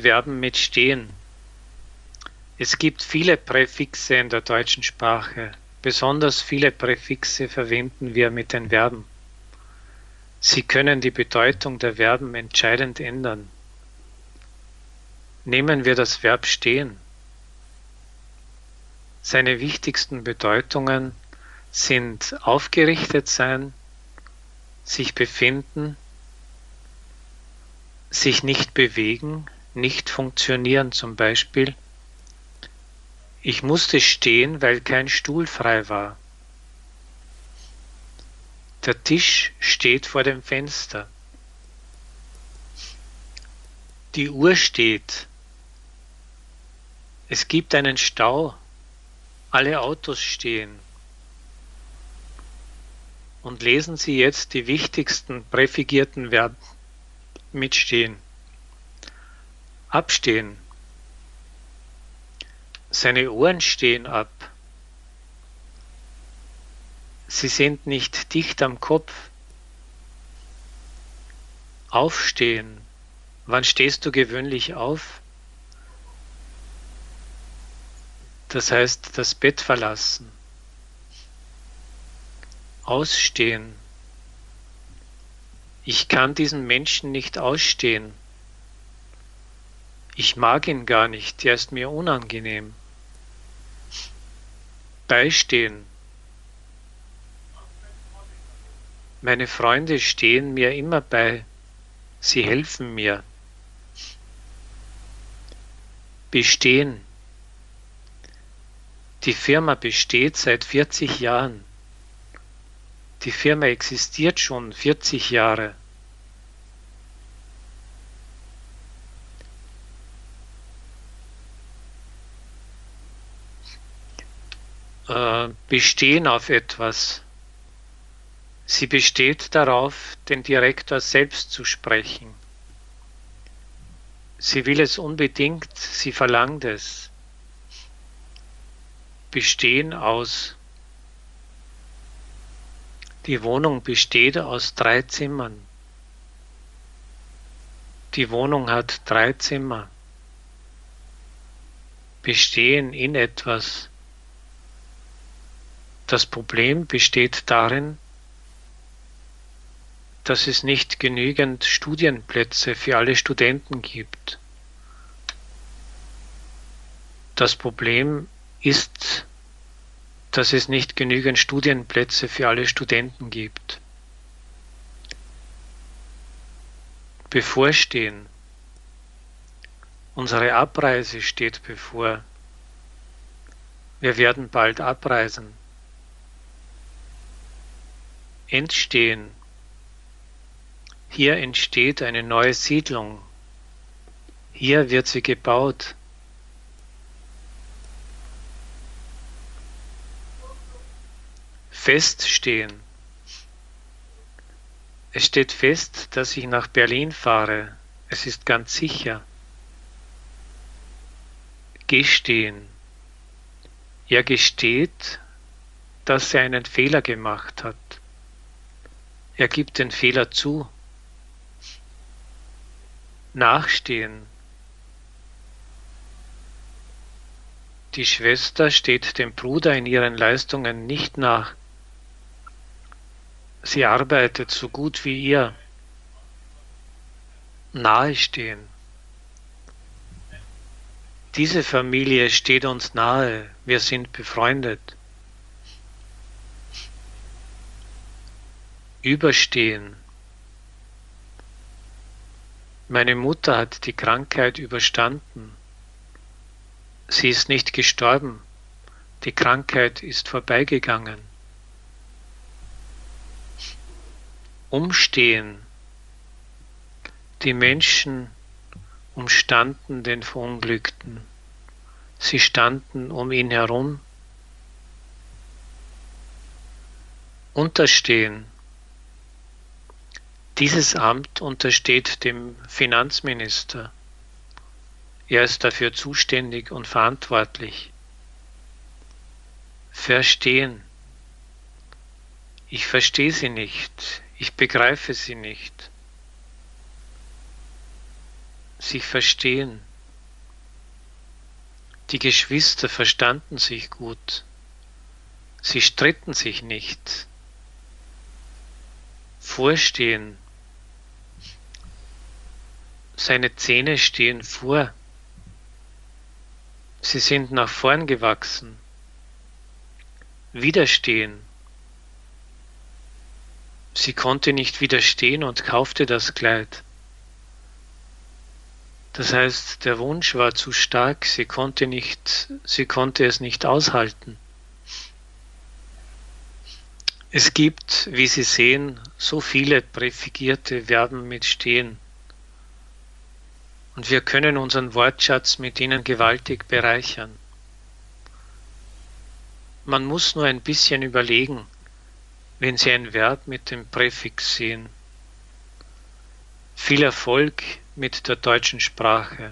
Verben mit stehen. Es gibt viele Präfixe in der deutschen Sprache. Besonders viele Präfixe verwenden wir mit den Verben. Sie können die Bedeutung der Verben entscheidend ändern. Nehmen wir das Verb stehen. Seine wichtigsten Bedeutungen sind aufgerichtet sein, sich befinden, sich nicht bewegen, nicht funktionieren zum Beispiel. Ich musste stehen, weil kein Stuhl frei war. Der Tisch steht vor dem Fenster. Die Uhr steht. Es gibt einen Stau. Alle Autos stehen. Und lesen Sie jetzt die wichtigsten präfigierten Verben mitstehen. Abstehen. Seine Ohren stehen ab. Sie sind nicht dicht am Kopf. Aufstehen. Wann stehst du gewöhnlich auf? Das heißt, das Bett verlassen. Ausstehen. Ich kann diesen Menschen nicht ausstehen. Ich mag ihn gar nicht, der ist mir unangenehm. Beistehen. Meine Freunde stehen mir immer bei, sie helfen mir. Bestehen. Die Firma besteht seit 40 Jahren. Die Firma existiert schon 40 Jahre. Äh, bestehen auf etwas. Sie besteht darauf, den Direktor selbst zu sprechen. Sie will es unbedingt, sie verlangt es. Bestehen aus. Die Wohnung besteht aus drei Zimmern. Die Wohnung hat drei Zimmer. Bestehen in etwas. Das Problem besteht darin, dass es nicht genügend Studienplätze für alle Studenten gibt. Das Problem ist, dass es nicht genügend Studienplätze für alle Studenten gibt. Bevorstehen. Unsere Abreise steht bevor. Wir werden bald abreisen entstehen. Hier entsteht eine neue Siedlung. Hier wird sie gebaut. Feststehen. Es steht fest, dass ich nach Berlin fahre. Es ist ganz sicher. Gestehen. Er gesteht, dass er einen Fehler gemacht hat. Er gibt den Fehler zu. Nachstehen. Die Schwester steht dem Bruder in ihren Leistungen nicht nach. Sie arbeitet so gut wie ihr. Nahestehen. Diese Familie steht uns nahe, wir sind befreundet. Überstehen. Meine Mutter hat die Krankheit überstanden. Sie ist nicht gestorben. Die Krankheit ist vorbeigegangen. Umstehen. Die Menschen umstanden den Verunglückten. Sie standen um ihn herum. Unterstehen. Dieses Amt untersteht dem Finanzminister. Er ist dafür zuständig und verantwortlich. Verstehen. Ich verstehe sie nicht. Ich begreife sie nicht. Sich verstehen. Die Geschwister verstanden sich gut. Sie stritten sich nicht. Vorstehen. Seine Zähne stehen vor. Sie sind nach vorn gewachsen. Widerstehen. Sie konnte nicht widerstehen und kaufte das Kleid. Das heißt, der Wunsch war zu stark, sie konnte nicht, sie konnte es nicht aushalten. Es gibt, wie Sie sehen, so viele präfigierte Verben mit stehen. Und wir können unseren Wortschatz mit ihnen gewaltig bereichern. Man muss nur ein bisschen überlegen, wenn Sie ein Verb mit dem Präfix sehen. Viel Erfolg mit der deutschen Sprache.